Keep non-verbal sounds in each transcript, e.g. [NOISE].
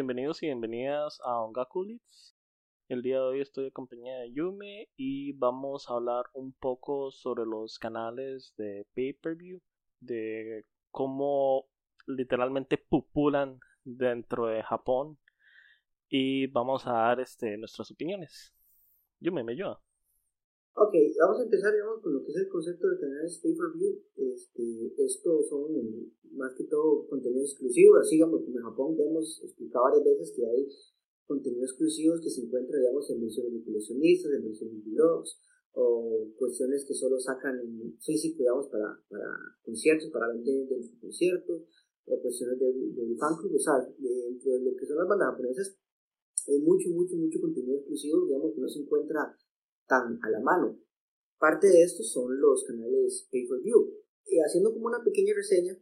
Bienvenidos y bienvenidas a Ongakulits. El día de hoy estoy en compañía de Yume y vamos a hablar un poco sobre los canales de pay-per-view, de cómo literalmente pupulan dentro de Japón y vamos a dar este, nuestras opiniones. Yume, ¿me ayuda? Ok, vamos a empezar digamos, con lo que es el concepto de canales pay-per-view. Este, estos son más que todo contenido exclusivo, así como en Japón ya hemos explicado varias veces que hay contenidos exclusivos que se encuentran, digamos, en versiones de coleccionistas, en versiones de blogs, o cuestiones que solo sacan en físico, digamos, para, para conciertos, para vender de sus conciertos, o cuestiones de, de fan club, o sea, dentro de lo que son las bandas japonesas, hay mucho, mucho, mucho contenido exclusivo, digamos, que no se encuentra tan a la mano. Parte de estos son los canales pay-per-view. Haciendo como una pequeña reseña,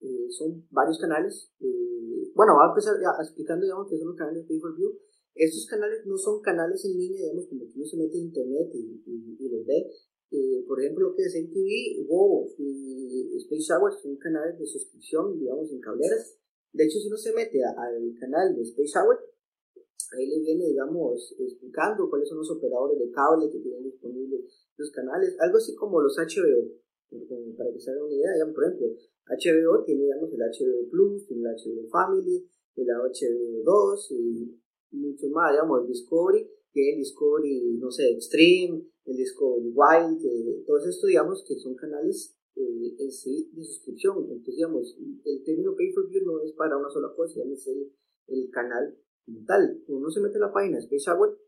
eh, son varios canales, eh, bueno, voy a empezar explicando, digamos, que son los canales pay-per-view. Estos canales no son canales en línea, digamos, como que uno se mete en internet y, y, los ve. Eh, por ejemplo, lo que es MTV, WoW y Space Shower son canales de suscripción, digamos, en cableras. De hecho, si uno se mete al canal de Space Shower, ahí le viene, digamos, explicando cuáles son los operadores de cable que tienen disponibles los canales, algo así como los HBO, para que se hagan una idea, digamos, por ejemplo, HBO tiene, digamos, el HBO Plus, tiene el HBO Family, el HBO 2 y mucho más, digamos, el Discovery, que el Discovery, no sé, Extreme, el Discovery Wild, eh, todos estos, digamos, que son canales eh, en sí de suscripción. Entonces, digamos, el término pay-per-view no es para una sola cosa, digamos, el, el canal como tal. Uno se mete en la página Space Hour,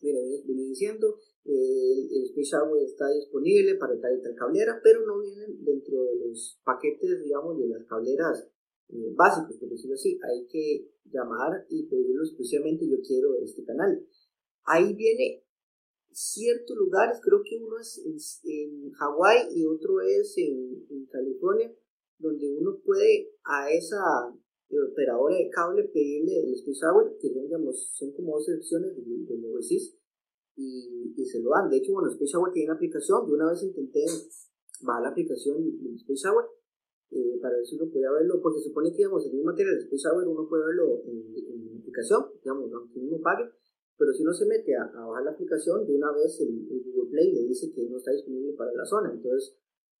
viene, diciendo, eh, Space Hour está disponible para tal y tal cablera, pero no vienen dentro de los paquetes, digamos, de las cableras eh, básicos, por decirlo así. Hay que llamar y pedirlo exclusivamente, yo quiero este canal. Ahí viene ciertos lugares, creo que uno es en, Hawái y otro es en, en, California, donde uno puede a esa operadora de cable pedirle el Space Hour, que digamos, son como dos secciones de, de overseas, y, y, se lo dan. De hecho, bueno, Space Hour tiene una aplicación. Yo una vez intenté bajar la aplicación de Space Hour eh, para ver si uno podía verlo, porque se supone que, digamos, el mismo material de Space Hour uno puede verlo en, en la aplicación, digamos, aunque uno pague. Pero si uno se mete a, bajar la aplicación, de una vez el, Google Play le dice que no está disponible para la zona. Entonces,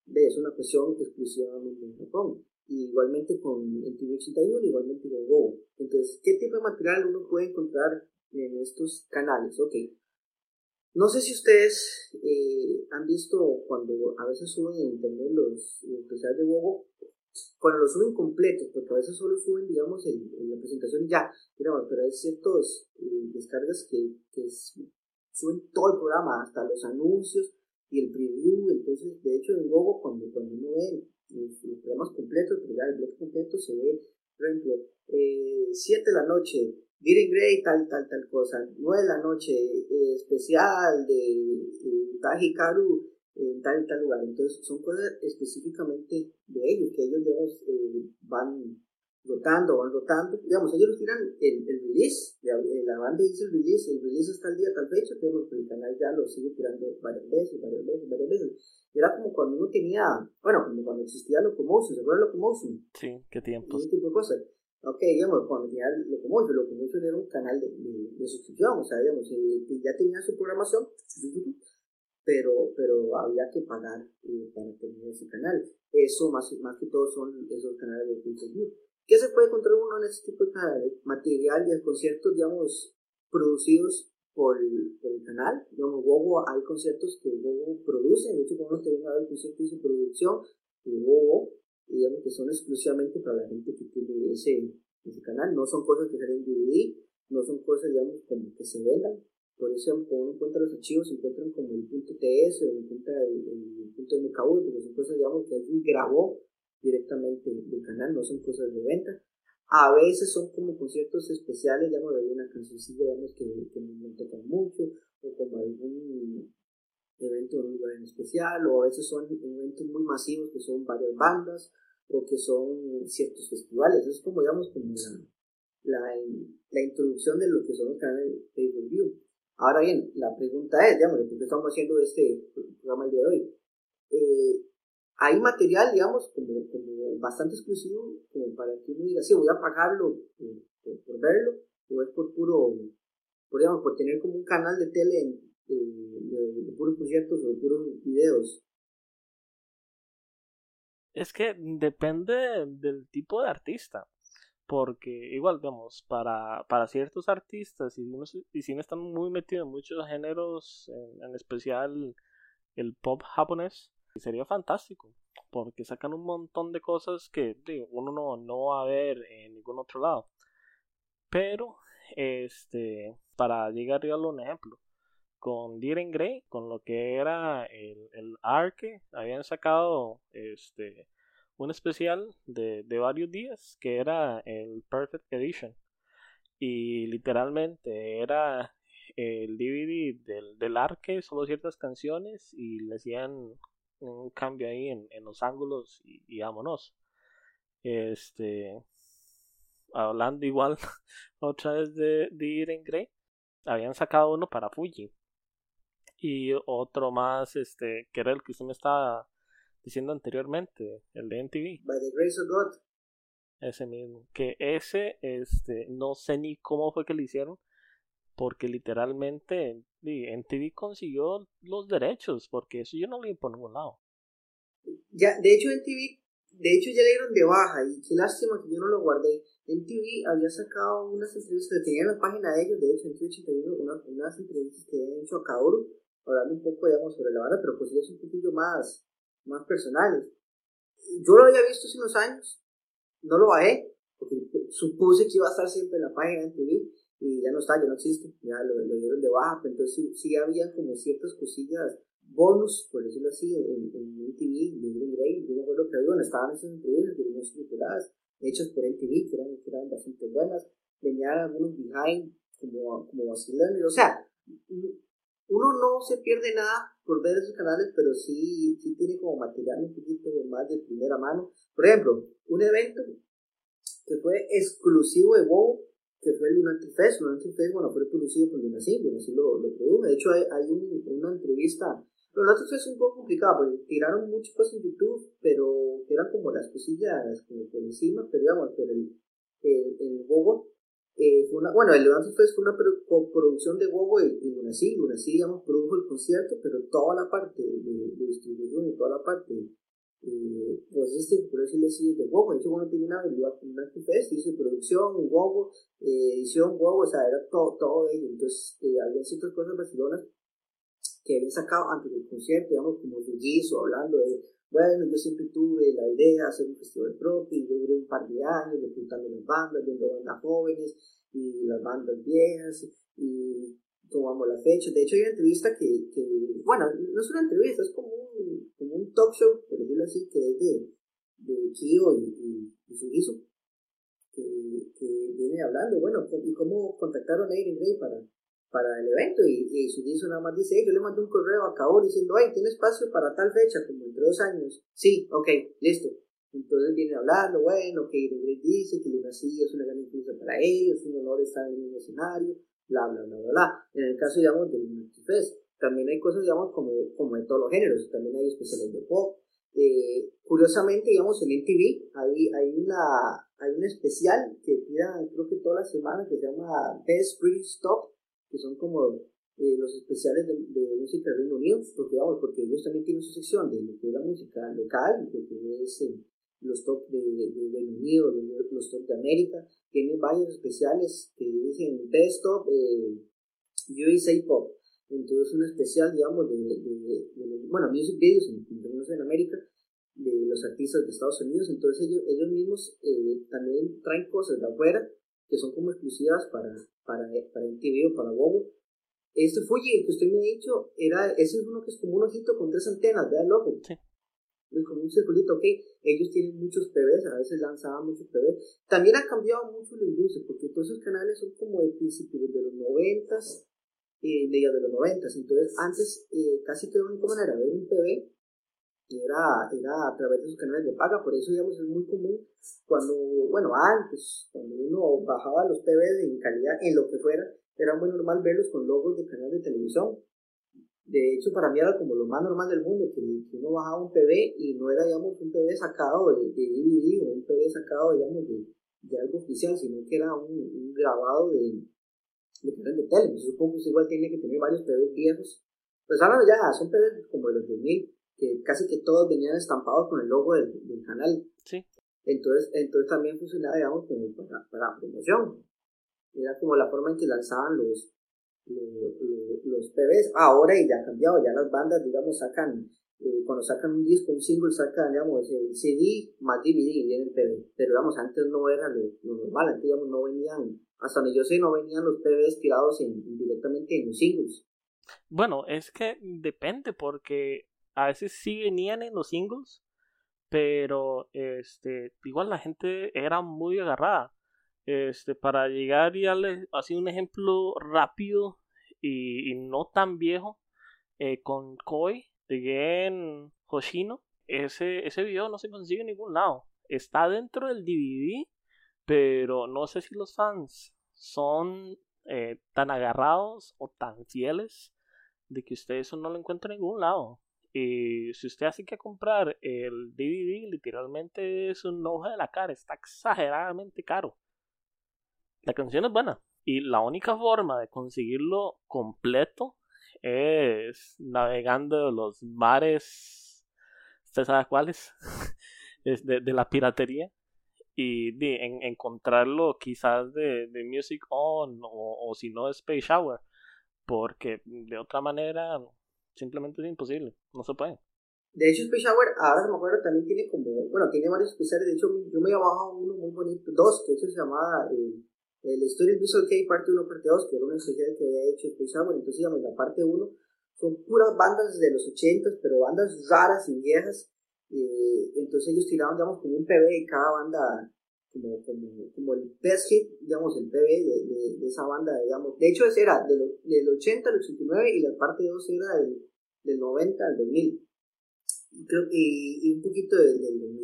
ve, es una cuestión exclusivamente en Japón. Igualmente con el TV81, igualmente con Go. Entonces, ¿qué tipo de material uno puede encontrar en estos canales? Ok, no sé si ustedes eh, han visto cuando a veces suben en internet los, especiales de Wogo, cuando los suben completos, porque a veces solo suben, digamos, en, la presentación y ya, digamos, pero hay ciertos eh, descargas que, que suben todo el programa, hasta los anuncios y el preview, entonces, de hecho, en Wogo, cuando, cuando uno ve los, programas completos, el bloque completo, se ve, por ejemplo, 7 eh, de la noche, Diren Grey, tal, tal, tal cosa. 9 de la noche, eh, especial de eh, Taji Karu en tal y tal lugar. Entonces, son cosas específicamente de ellos, que ellos, digamos, eh, van rotando, van rotando. Digamos, ellos tiran el, el release, la, banda dice el release, el release está el día, tal fecha, pero el canal ya lo sigue tirando varias veces, varias veces, varias veces. Era como cuando uno tenía, bueno, cuando existía Locomotion, ¿se acuerdan Locomotion? Sí, qué tiempos. ese tipo de cosas Ok, digamos, cuando tenía Locomotion, Locomotion era un canal de, de, suscripción, o sea, digamos, eh, ya tenía su programación, pero, pero había que pagar eh, para tener ese canal. Eso más, más que todo son esos canales de pay ¿Qué se puede encontrar uno en este tipo de? Material de conciertos, digamos, producidos por, el canal. Digamos, Bobo, hay conciertos que Bobo produce, de hecho, cuando uno termina el concierto de producción, de Bobo digamos que son exclusivamente para la gente que tiene ese, ese canal, no son cosas que salen en DVD, no son cosas, digamos, como que se vendan, por eso cuando uno encuentra los archivos se encuentran como el punto TS o el punto, el, punto MKV, porque son cosas, digamos, que alguien grabó directamente del canal, no son cosas de venta. A veces son como conciertos especiales, digamos, de alguna cancioncilla, digamos, que, que no tocan mucho, o como algún evento en un lugar en especial, o a veces son eventos muy masivos que son varias bandas, o que son ciertos festivales. Es como, digamos, como la, la, introducción de lo que son los canales de pay-per-view. Ahora bien, la pregunta es, digamos, ¿por qué estamos haciendo este programa el día de hoy? Eh, hay material, digamos, como, bastante exclusivo, como para que uno diga, sí, voy a pagarlo por, verlo, o es por puro, por, digamos, por tener como un canal de tele de, puros conciertos o de puros videos. Es que depende del tipo de artista. Porque igual, digamos, para, para ciertos artistas, y, y si no están muy metidos en muchos géneros, en, especial el pop japonés, sería fantástico. Porque sacan un montón de cosas que uno no, no va a ver en ningún otro lado. Pero, este, para llegar a un ejemplo, con Diren Grey, con lo que era el, el Arque, habían sacado este un especial de, de varios días que era el Perfect Edition. Y literalmente era el DVD del, del Arque, solo ciertas canciones y le hacían un cambio ahí en, en los ángulos y, y, vámonos. Este, hablando igual [LAUGHS] otra vez de, de Irene Grey, habían sacado uno para Fuji y otro más, este, que era el que usted me estaba diciendo anteriormente, el de NTV. By the Grace of God. Ese mismo. Que ese, este, no sé ni cómo fue que lo hicieron, porque literalmente NTV consiguió los derechos, porque eso yo no lo vi por ningún lado. Ya, de hecho NTV, de hecho ya le dieron de baja, y qué lástima que yo no lo guardé. NTV había sacado unas entrevistas que tenían en la página de ellos, de hecho en Twitch una, unas entrevistas que habían hecho a Kaoru, hablando un poco, digamos, sobre la banda, pero pues es un poquito más, más personales. Yo lo había visto hace unos años, no lo bajé, porque supuse que iba a estar siempre en la página de TV y ya no está, ya no existe, ya lo, lo dieron de baja, pero entonces sí, sí, había como ciertas cosillas, bonus, por decirlo así, en, en MTV, de Green Grey, yo me acuerdo que bueno, estaban esas entrevistas de unas tituladas, hechas por MTV, que eran, que eran bastante buenas, venían algunos behind, como, como vacilando, o sea, uno no se pierde nada por ver esos canales, pero sí, sí tiene como material un poquito más de primera mano. Por ejemplo, un evento que fue exclusivo de WoW, que fue el Lunatic Fest. Lunatic Fest, bueno, fue producido por Lunacy, Lunacy lo, lo produjo. De hecho, hay, hay un, una entrevista. Lunatic Fest es un poco complicado, porque tiraron muchas cosas en YouTube, pero eran como las cosillas como por encima, pero digamos, pero el, el, el WoW eh, fue una, bueno, el Levante Fest fue una producción de Bobo y, y Lunacy. Lunacy, digamos, produjo el concierto, pero toda la parte de distribución y toda la parte, eh, pues este, por decirlo así, de Bobo. De hecho, bueno, tiene una Levante Fest, hizo producción, Bobo, eh, edición Bobo, o sea, era todo, todo ello. Entonces, eh, había ciertas cosas Barcelona que habían sacado antes del concierto, digamos, como guiso, hablando de bueno, yo siempre tuve la idea de hacer un festival propio y yo duré un par de años reclutando las bandas, viendo bandas jóvenes y las bandas viejas y tomamos la fecha. De hecho, hay una entrevista que, que bueno, no es una entrevista, es como un, como un talk show, por decirlo así, que es de, de Kio y, y, y que, que viene hablando, bueno, y cómo contactaron a Irene Gray para, para el evento y, y nada más dice, yo le mandé un correo a Kaori diciendo, ay, ¿tiene espacio para tal fecha? Como entre dos años. Sí, ok, listo. Entonces viene hablando, bueno, que Irene dice que Luna sí es una gran influencia para ellos, un honor estar en un escenario, bla, bla, bla, bla, bla. En el caso, digamos, del Multifest, también hay cosas, digamos, como, como de todos los géneros, también hay especiales de pop. Eh, curiosamente, digamos, en MTV hay, hay, una, hay un especial que tira, creo que todas las semanas, que se llama Best Free Stop, que son como eh, los especiales de, de música del Reino Unido, porque, vamos, porque ellos también tienen su sección de lo que es la música local, lo que es eh, los top de, de, Reino Unido, los top de América, tienen varios especiales que dicen Best of eh, USA Pop. Entonces, un especial, digamos, de, de, bueno, music videos en, en América, de los artistas de Estados Unidos. Entonces, ellos, ellos mismos eh, también traen cosas de afuera que son como exclusivas para, para, para MTV o para Bobo. Este Fuji, que usted me ha dicho, era, ese es uno que es como un ojito con tres antenas, ojo. Sí. Es como un circulito, ok. Ellos tienen muchos PBs, a veces lanzaban muchos PBs. También ha cambiado mucho la industria, porque todos esos canales son como de principios de los noventas, eh, media de los noventas. Entonces, antes, eh, casi que la única manera de ver un PB era, era a través de sus canales de paga, por eso digamos es muy común cuando, bueno, antes, cuando uno bajaba los PB en calidad, en lo que fuera, era muy normal verlos con logos de canales de televisión. De hecho, para mí era como lo más normal del mundo, que, uno bajaba un PB y no era, digamos, un PB sacado de, DVD o un PB sacado, digamos, de, de algo oficial, sino que era un, grabado de, de canales de tele. Supongo que igual tiene que tener varios PBs viejos. Pues ahora ya son PBs como de los 2000, que casi que todos venían estampados con el logo del, del canal. Sí. Entonces, entonces también funcionaba, digamos, como para, para promoción. Era como la forma en que lanzaban los, los, los, PBs. Ahora y ya ha cambiado, ya las bandas, digamos, sacan, eh, cuando sacan un disco, un single, sacan, digamos, el CD más DVD viene el PB. Pero, digamos, antes no era lo, normal, antes, digamos, no venían, hasta donde yo sé, no venían los PBs tirados en, directamente en los singles. Bueno, es que depende, porque a veces sí venían en los singles, pero este igual la gente era muy agarrada este para llegar y darle un ejemplo rápido y, no tan viejo eh, con Koi de Gen Hoshino ese ese video no se consigue en ningún lado está dentro del DVD pero no sé si los fans son eh, tan agarrados o tan fieles de que usted eso no lo encuentra en ningún lado y si usted hace que comprar el DVD, literalmente es un ojo de la cara, está exageradamente caro. La canción es buena y la única forma de conseguirlo completo es navegando los mares, ¿usted sabe cuáles? [LAUGHS] de, de la piratería y de, encontrarlo quizás de, de Music On o, o si no de Space Shower porque de otra manera Simplemente es imposible, no se puede. De hecho, Space Shower, ahora me acuerdo, también tiene como, bueno, tiene varios especiales. De hecho, yo me he bajado uno muy bonito, dos, que hecho se llamaba eh, la historia Visual K parte 1, parte 2, que era una especial que había hecho Space Shower. Entonces, digamos, la parte 1 son puras bandas de los 80, pero bandas raras y viejas. Eh, entonces, ellos tiraban, digamos, como un PB de cada banda como, como, como el best hit, digamos, el PB de, de, esa banda, digamos. De hecho, ese era del, del 80 al 89 y la parte 2 era del, del 90 al 2000. Y, creo, y, y un poquito del, del 2000,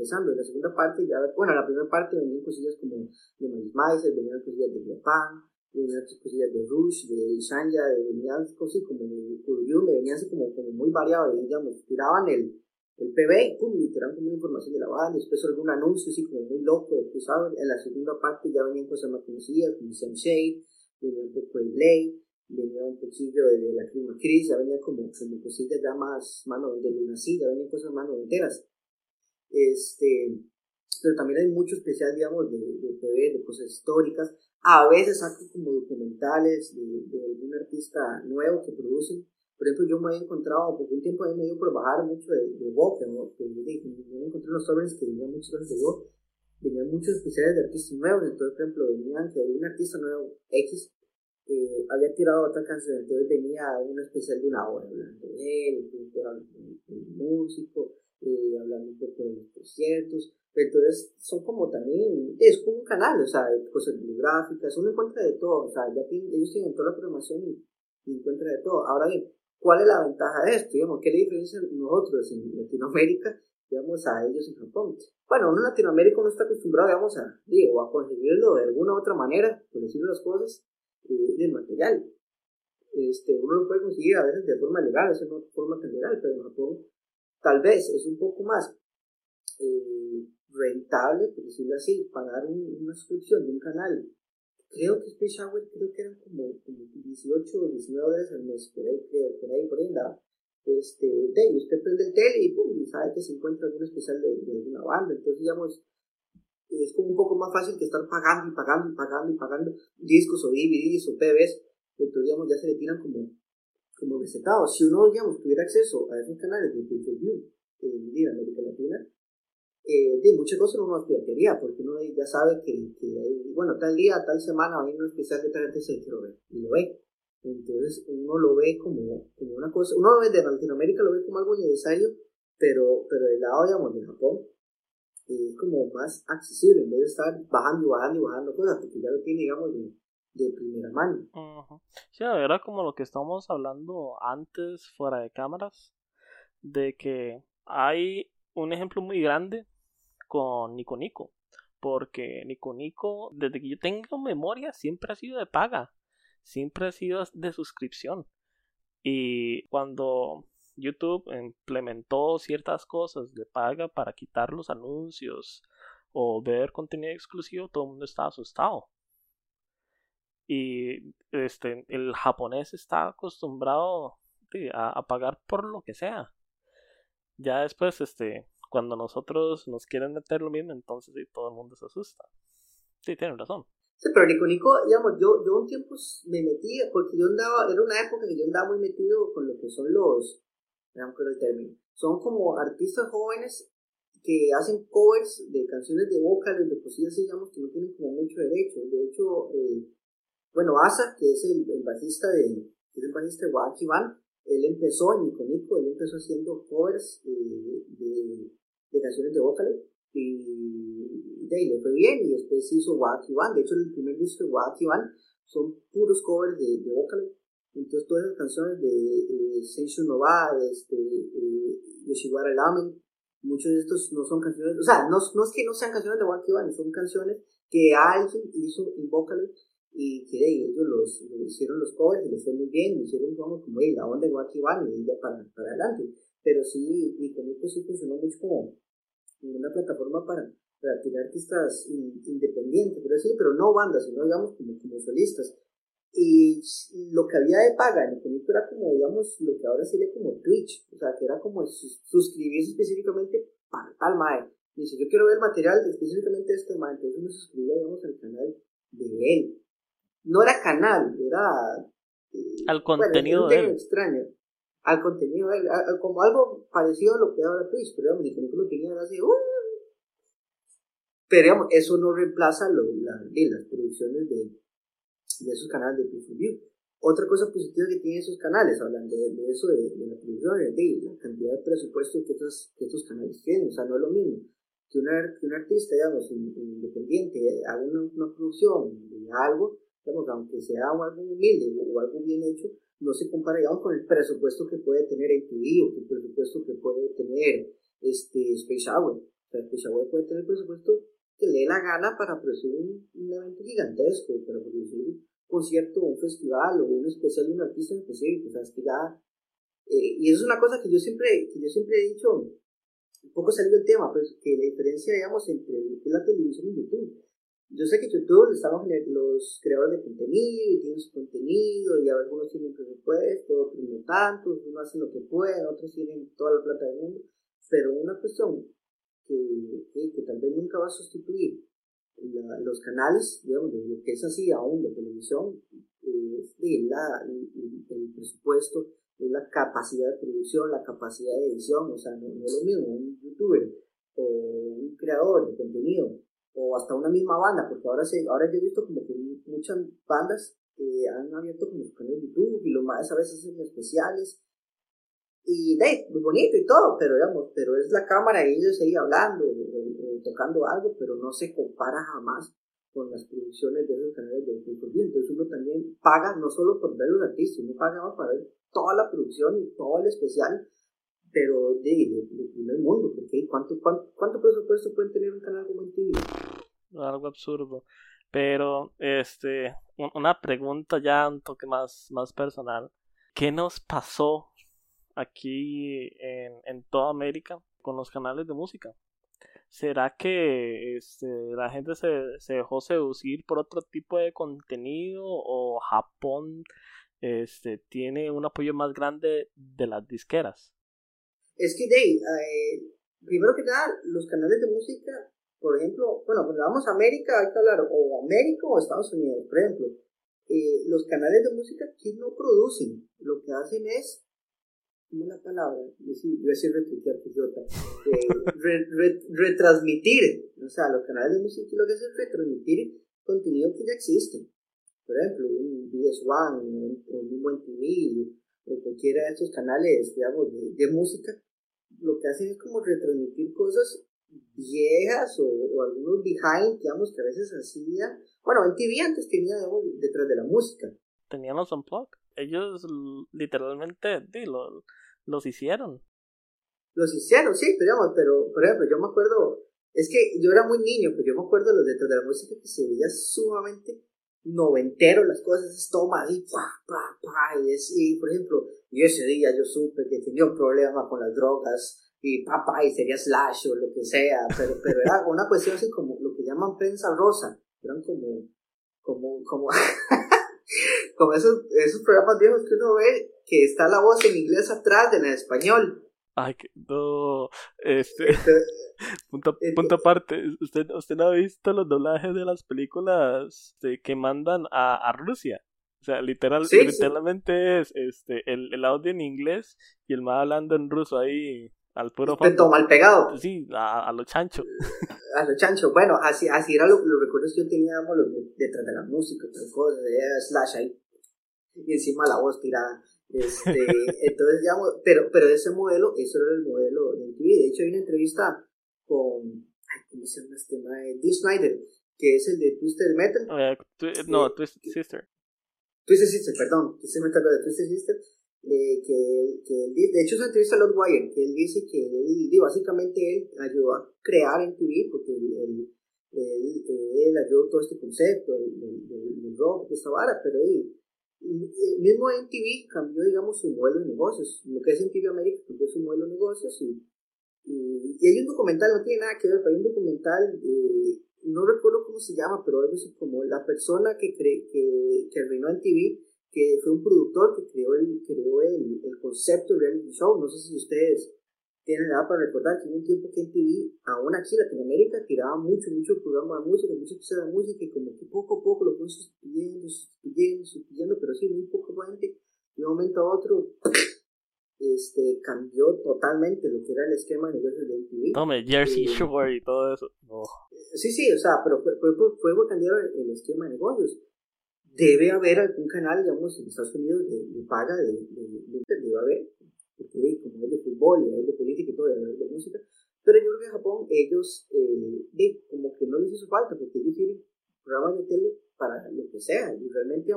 empezando. En la segunda parte, ya, bueno, la primera parte venían cosillas como de Miles Meiser, venían cosillas de Japan, venían cosillas de Rush, de Shanya, venían cosas como de Kuryume, venían así como, como muy variados, digamos, tiraban el el PB y pum, literal como información de la banda, después algún anuncio así como muy loco, después ¿sabes? en la segunda parte ya venían cosas más conocidas como Sam Shade, venía un poco de Blade, venía un poquillo de, la Clima Cris, ya venía como, como cositas ya más, mano de Lunacy, ya venían cosas más noventeras. Este, pero también hay mucho especial, digamos, de, de PB, de cosas históricas. A veces sacan como documentales de, algún artista nuevo que producen. Por ejemplo, yo me he encontrado, porque un tiempo ahí me dio por bajar mucho de, de que yo, yo me encontré unos que venían muchas cosas de Vogue, venían muchos especiales de artistas nuevos, entonces, por ejemplo, venían que había un artista nuevo, X, eh, había tirado otra canción, entonces venía un especial de una hora hablando de él, el, el músico, eh, hablando un poco de los entonces son como también, es como un canal, o sea, cosas bibliográficas, uno encuentra de todo, o sea, ellos tienen toda la programación y, y encuentra de todo. Ahora bien, ¿Cuál es la ventaja de esto? Digamos, ¿qué le diferencia nosotros en Latinoamérica, digamos, a ellos en Japón? Bueno, uno en Latinoamérica no está acostumbrado, digamos, a, digo, a conseguirlo de alguna u otra manera, por decir las cosas, eh, del material. Este, uno lo puede conseguir a veces de forma legal, a veces no de forma tan legal, pero en Japón tal vez es un poco más eh, rentable, por decirlo así, pagar una suscripción de un canal creo que Space Shower creo que eran como, como 18 o 19 dólares al mes, por ahí, creo, por ahí, por ahí andaba. Este, de ahí usted prende el tele y pum, y sabe que se encuentra algún especial de, de banda, entonces digamos, es como un poco más fácil que estar pagando y pagando y pagando y pagando discos o DVDs o PBs, entonces digamos ya se le tiran como, como recetados. Si uno, digamos, tuviera acceso a esos canales de pay-per-view en América Latina, eh, de muchas cosas uno no piratería, porque uno ya sabe que, que bueno, tal día, tal semana hay un especial de tal se lo ve, y lo ve. Entonces uno lo ve como, como una cosa, uno lo ve de Latinoamérica, lo ve como algo necesario, pero, pero del lado, digamos, de Japón, es como más accesible, en vez de estar bajando y bajando y bajando cosas, porque ya lo tiene, digamos, de, de primera mano. Sí, era como lo que estábamos hablando antes, fuera de cámaras, de que hay un ejemplo muy grande con Nico Nico. Porque Nico Nico, desde que yo tengo memoria, siempre ha sido de paga. Siempre ha sido de suscripción. Y cuando YouTube implementó ciertas cosas de paga para quitar los anuncios, o ver contenido exclusivo, todo el mundo está asustado. Y este, el japonés está acostumbrado a, pagar por lo que sea. Ya después, este, cuando nosotros nos quieren meter lo mismo, entonces sí, todo el mundo se asusta. Sí, tienen razón. Sí, pero Nico Nico, digamos, yo, yo un tiempo me metí, porque yo andaba, era una época que yo andaba muy metido con lo que son los, no el término, son como artistas jóvenes que hacen covers de canciones de vocales, de poesías, digamos, que no tienen como mucho derecho. De hecho, eh, bueno, Asa, que es el, bajista de, el bajista de Wacky él empezó en Nico él empezó haciendo covers eh, de, de, canciones de vocales y de ahí le fue bien y después hizo. De hecho, el primer disco de son puros covers de, de. Entonces, todas las canciones de eh, Seishu Nova, este, eh, Yoshiwara Lamen, muchos de estos no son canciones, o sea, no, no es que no sean canciones de Wacky son canciones que alguien hizo en vocales y que ellos los, hicieron los covers y les fue muy bien, hicieron como, la onda Wacky Van y ya para, para adelante. Pero sí, mi Nico sí funcionó mucho como una plataforma para, para tirar artistas independientes, pero, decir, pero no bandas, sino digamos como, como solistas. Y lo que había de paga el era como, digamos, lo que ahora sería como Twitch, o sea, que era como suscribirse específicamente para tal mae. Dice, yo quiero ver material específicamente de este mae, entonces se suscribía, digamos, al canal de él. No era canal, era... Eh, al contenido de él. extraño. Al contenido de él, como algo parecido a lo que ahora Twitch, pero digamos, Nico lo tenía así, ¡uh! Pero digamos, eso no reemplaza lo, la, las producciones de de esos canales de pay view Otra cosa positiva que tienen esos canales, hablando de, eso, de, la producción, es de la cantidad de presupuesto que estos, que estos canales tienen. O sea, no es lo mismo que, una, que un artista, digamos, independiente, haga una, una, producción de algo, digamos, aunque sea algo humilde o, algo bien hecho, no se compara, digamos, con el presupuesto que puede tener el TV o el presupuesto que puede tener este, Space Hour. O sea, Space Hour puede tener presupuesto que le dé la gana para producir un, un evento gigantesco, para producir concierto, un festival o un especial de un artista en específico, o sea, es que ya, eh, y eso es una cosa que yo siempre, que yo siempre he dicho, un poco saliendo del tema, pues que la diferencia, digamos, entre la televisión y YouTube. Yo sé que YouTube estamos los creadores de contenido y tienen su contenido y algunos tienen presupuesto, otros no tanto, unos hacen lo que pueden, otros tienen toda la plata del mundo, pero una cuestión que, que, tal vez nunca va a sustituir los canales, digamos, lo que es así aún de televisión, es la, el, presupuesto, es la capacidad de producción, la capacidad de edición, o sea, no, es lo mismo un youtuber o un creador de contenido o hasta una misma banda, porque ahora, se, ahora yo he visto como que muchas bandas han abierto como su canal de YouTube y lo más a veces hacen especiales y muy bonito y todo, pero digamos, pero es la cámara y ellos ahí hablando o, tocando algo, pero no se compara jamás con las producciones de esos canales de YouTube. Entonces uno también paga no solo por ver los artistas, uno paga para ver toda la producción y todo el especial, pero de, primer mundo, porque ¿cuánto, cuánto, cuánto presupuesto puede tener un canal como en TV? Algo absurdo. Pero, este, una pregunta ya un toque más, más personal. ¿Qué nos pasó aquí en, en toda América con los canales de música. ¿Será que este, la gente se, se, dejó seducir por otro tipo de contenido o Japón este, tiene un apoyo más grande de las disqueras? Es que, Dave, eh, primero que nada, los canales de música, por ejemplo, bueno, cuando vamos a América hay que hablar o América o Estados Unidos, por ejemplo. Eh, los canales de música que no producen, lo que hacen es ¿cómo la palabra? Yo decir retuitear, eh, [LAUGHS] retransmitir, o sea, los canales de música lo que hacen es retransmitir contenido que ya existe. Por ejemplo, un VS1 o un Buen TV o cualquiera de estos canales, digamos, de, música, lo que hacen es como retransmitir cosas viejas o, o, algunos behind, digamos, que a veces hacían. Bueno, en TV antes tenía, digamos, detrás de la música. Tenían los unplugged ellos literalmente los hicieron. Los hicieron, sí, pero, digamos, pero por ejemplo, yo me acuerdo, es que yo era muy niño, pero yo me acuerdo los detrás de la música que se veía sumamente noventero las cosas, tomas y pa, pa, pa, y, es, y por ejemplo, yo ese día yo supe que tenía un problema con las drogas, y papá, y sería Slash o lo que sea, pero, pero era una cuestión así como lo que llaman prensa rosa, eran como, como, como, [LAUGHS] como esos, esos programas viejos que uno ve que está la voz en inglés atrás de la en español. Ay, que no, este, [LAUGHS] punto, punto aparte, ¿usted, ¿usted no ha visto los doblajes de las películas este, que mandan a, a Rusia? O sea, literal, literalmente es este el, el audio en inglés y el más hablando en ruso ahí al puro fondo. mal pegado. Sí, a, a lo chancho. [LAUGHS] A lo chancho. Bueno, así, así era los recuerdos que yo tenía, los detrás de la música, tal cosa, de slash ahí. Y encima la voz tirada. Este, [LAUGHS] entonces, digamos, pero, pero ese modelo, eso era el modelo de MTV. De hecho, hay una entrevista con, ay, ¿cómo se llama este de Dee Snyder, que es el de Twisted Metal. no, Twisted Sister. Twisted Sister, perdón. Twisted Metal de Twisted Sister eh, que, que de hecho una entrevista a Lord Wire, que él dice que él, básicamente él ayudó a crear en TV, porque él, él, él, ayudó todo este concepto del, rock, esta vara, pero él, el mismo MTV cambió, digamos, su modelo de negocios. Lo que es MTV América cambió su modelo de negocios y, y, hay un documental, no tiene nada que ver, pero hay un documental, no recuerdo cómo se llama, pero algo así como la persona que, cree, que, que arruinó MTV que fue un productor que creó el, creó el, el concepto de reality show. No sé si ustedes tienen edad para recordar que en un tiempo que en TV, aún aquí en Latinoamérica, tiraba mucho, mucho programa de música, mucha cosa de música, y como que poco a poco lo fue sustituyendo, sustituyendo, sustituyendo, pero sí, muy poco gente, de un momento a otro, este, cambió totalmente lo que era el esquema de negocios de MTV. Tome, Jersey eh, Shore y todo eso. Sí, sí, o sea, pero fue, fue, fue, fue cambiar el esquema de negocios debe haber algún canal, digamos, en Estados Unidos de, paga de, de, debe haber, porque como de fútbol y hay de política y todo, de, de música, pero yo creo que en Japón ellos, eh, como que no les hizo falta, porque ellos tienen programas de tele para lo que sea, y realmente,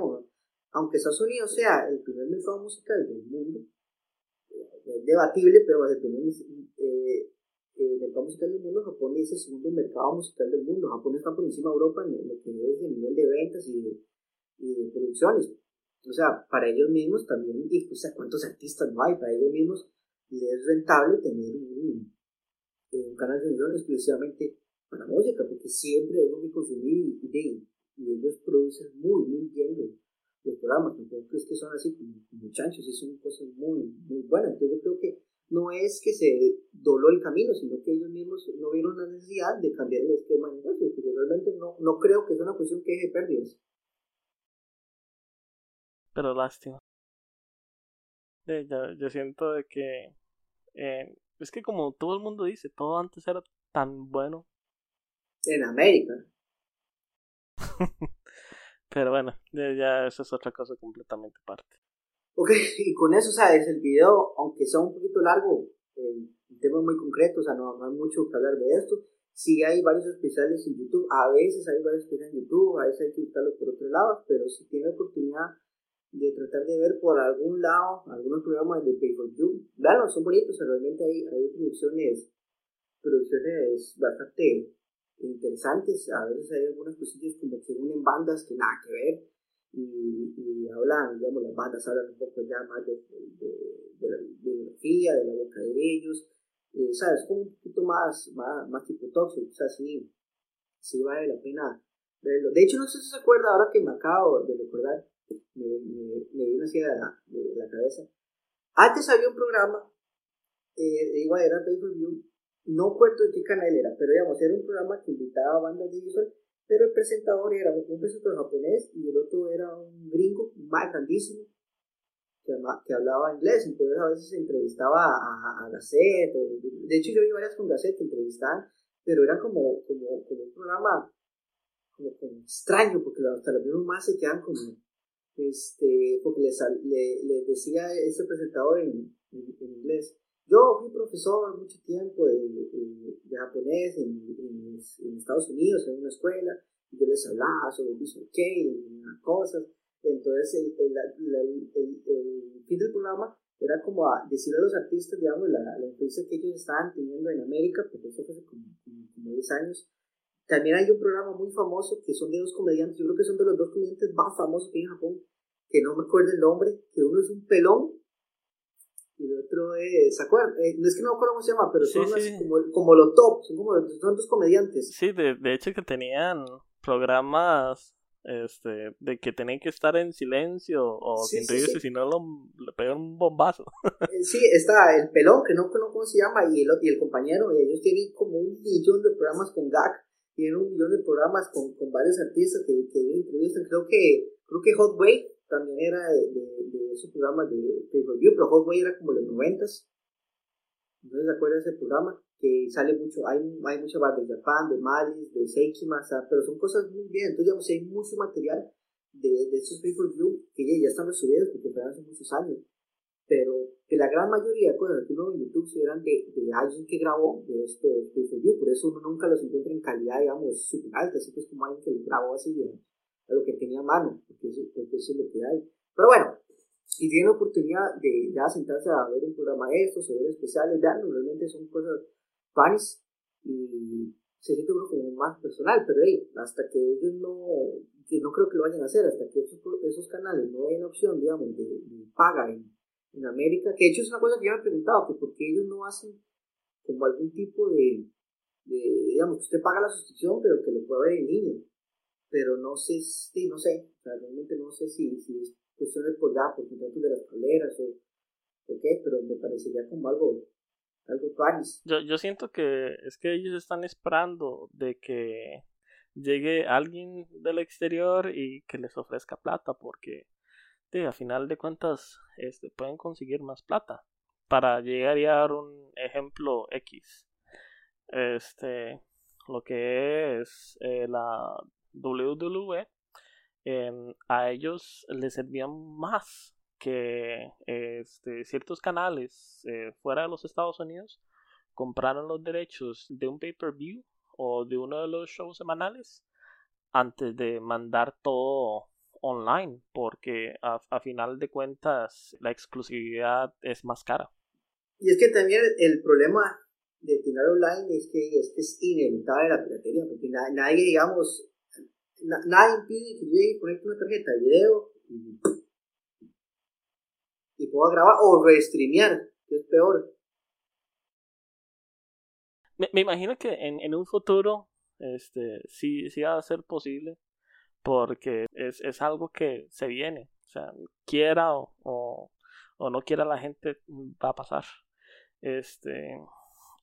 aunque Estados Unidos sea el primer mercado musical del mundo, eh, es debatible, pero el primer eh, eh, mercado musical del mundo, Japón es el segundo mercado musical del mundo, Japón está por encima de Europa en lo que es el nivel de ventas y de y producciones. O sea, para ellos mismos también, y o sea, cuántos artistas no hay, para ellos mismos les es rentable tener un, eh, un canal de televisión exclusivamente para música, porque siempre hay que consumir y, y ellos producen muy, muy bien los, programas, tampoco es que son así como, como chanchos, y son cosas muy, muy buenas. Entonces yo creo que no es que se doló el camino, sino que ellos mismos no vieron la necesidad de cambiar el esquema de negocios, porque realmente no, no creo que sea una cuestión que deje pérdidas. Pero lástima. yo, yo siento de que eh, es que como todo el mundo dice, todo antes era tan bueno. En América. [LAUGHS] Pero bueno, ya, eso es otra cosa completamente aparte. Ok, y con eso, sabes, el video, aunque sea un poquito largo, el tema es muy concreto, o sea, no, hay mucho que hablar de esto. Sí hay varios especiales en YouTube, a veces hay varios especiales en YouTube, a veces hay que buscarlos por otro lado, pero si tiene oportunidad de tratar de ver por algún lado algunos programas de Pay for You. Claro, son bonitos, realmente hay, hay producciones, producciones bastante interesantes. A veces hay algunas cosillas como que unen bandas que nada que ver y, y hablan, digamos, las bandas hablan un poco ya más de, de, la biografía, de la boca de ellos. Eh, ¿Sabes? Como un poquito más, más, más tipo tóxico. O sea, sí, sí vale la pena verlo. De hecho, no sé si se acuerda ahora que me acabo de recordar me, me, me vino así a la, de la cabeza. Antes había un programa, eh, igual era Pay Per View, no recuerdo de qué canal era, pero digamos, era un programa que invitaba a bandas de visual, pero el presentador era un presentador japonés y el otro era un gringo más grandísimo que, que hablaba inglés, entonces a veces entrevistaba a, a, Gasset, de hecho yo vi varias con Gasset que entrevistaban, pero era como, como, como un programa como, como extraño, porque hasta los mismos más se quedan como este, porque les, le, decía ese presentador en, en, inglés, yo fui profesor mucho tiempo de, de, japonés en, en, Estados Unidos, en una escuela, y yo les hablaba sobre Visual y cosas, entonces el, el, el, fin del programa era como a decirle a los artistas, digamos, la, la influencia que ellos estaban teniendo en América, porque eso fue como, como 10 años, también hay un programa muy famoso que son de dos comediantes, yo creo que son de los dos comediantes más famosos que hay en Japón, que no me acuerdo el nombre, que uno es un pelón y el otro es, ¿se acuerdan? Eh, no es que no me acuerdo cómo se llama, pero son Como, como los top, son como son dos comediantes. Sí, de, de hecho que tenían programas este, de que tenían que estar en silencio o sin reírse, si no le pegan un bombazo. [LAUGHS] Eh, sí, está el pelón, que no conozco cómo se llama, y el, y el compañero, y ellos tienen como un millón de programas con GAC, tienen un millón de programas con, con varios artistas que, que entrevistan, creo que, creo que Hot Way también era de, de, esos programas de pay-per-view, pero Hot Way era como de los noventas, entonces se acuerdan de ese programa? que sale mucho, hay, hay mucha banda de Japan, de Mali, de Seikima, pero son cosas muy bien, entonces digamos, hay mucho material de, de estos pay-per-view que ya, ya están resubidos porque fueron hace muchos años, pero que la gran mayoría de cosas que uno en YouTube eran de, de alguien que grabó de estos pay-per-view, por eso uno nunca los encuentra en calidad, digamos, súper alta, así que es como alguien que lo grabó así a, lo que tenía a mano, porque eso, porque eso es lo que hay. Pero bueno, si tienen la oportunidad de ya sentarse a ver un programa de estos o ver especiales, vean, realmente son cosas fans y se siente uno como más personal, pero hey, hasta que ellos no, que no creo que lo vayan a hacer, hasta que esos, esos canales no den opción, digamos, de, paga en, en, América, que de hecho es una cosa que yo me he preguntado, que por qué ellos no hacen como algún tipo de, de digamos, usted paga la suscripción, pero que lo pueda ver en línea, pero no sé, sí, no sé, realmente no sé si, si es cuestiones por ya, por contratos de las tableras o, o qué, pero me parecería como algo yo, yo siento que es que ellos están esperando de que llegue alguien del exterior y que les ofrezca plata porque de, a final de cuentas este, pueden conseguir más plata. Para llegar a dar un ejemplo X. Este lo que es eh, la WWE em, a ellos les servían más que este, ciertos canales eh, fuera de los Estados Unidos compraron los derechos de un pay-per-view o de uno de los shows semanales antes de mandar todo online porque a, final de cuentas la exclusividad es más cara. Y es que también el problema de tirar online es que es, que es inevitable la piratería porque nadie, digamos, nadie impide que llegue y conecte una tarjeta de video y y puedo grabar o restreamear, que es peor. Me, me imagino que en, en, un futuro este sí, sí va a ser posible porque es, es algo que se viene. O sea, quiera o, o, no quiera la gente va a pasar. Este,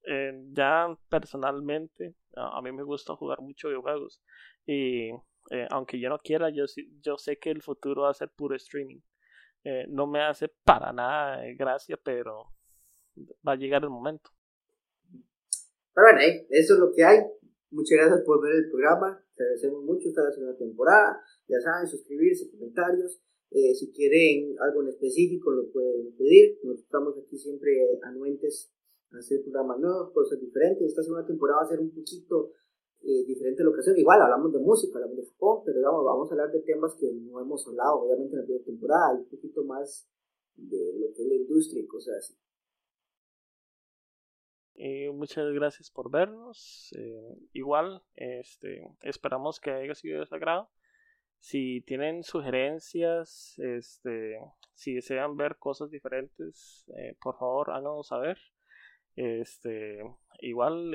eh, ya personalmente, a, mí me gusta jugar mucho videojuegos y eh, aunque yo no quiera, yo, yo sé que el futuro va a ser puro streaming. Eh, no me hace para nada gracia, pero va a llegar el momento. Pero bueno, eso es lo que hay. Muchas gracias por ver el programa. Te agradecemos mucho esta la segunda temporada. Ya saben, suscribirse, comentarios. Eh, si quieren algo en específico, lo pueden pedir. Nosotros estamos aquí siempre anuentes a hacer programas nuevos, cosas diferentes. Esta segunda temporada va a ser un poquito eh, diferente locación. Igual hablamos de música, hablamos de Japón, pero vamos, vamos a hablar de temas que no hemos hablado, obviamente, en la primera temporada, y un poquito más de lo que es la industria y cosas así. Eh, muchas gracias por vernos. Eh, igual, este, esperamos que haya sido de su agrado. Si tienen sugerencias, este, si desean ver cosas diferentes, eh, por favor háganos saber. Este, igual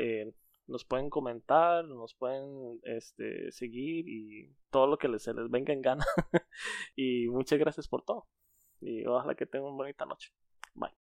nos pueden comentar, nos pueden este, seguir y todo lo que les, se les venga en gana. [LAUGHS] y muchas gracias por todo. Y ojalá que tengan una bonita noche. Bye.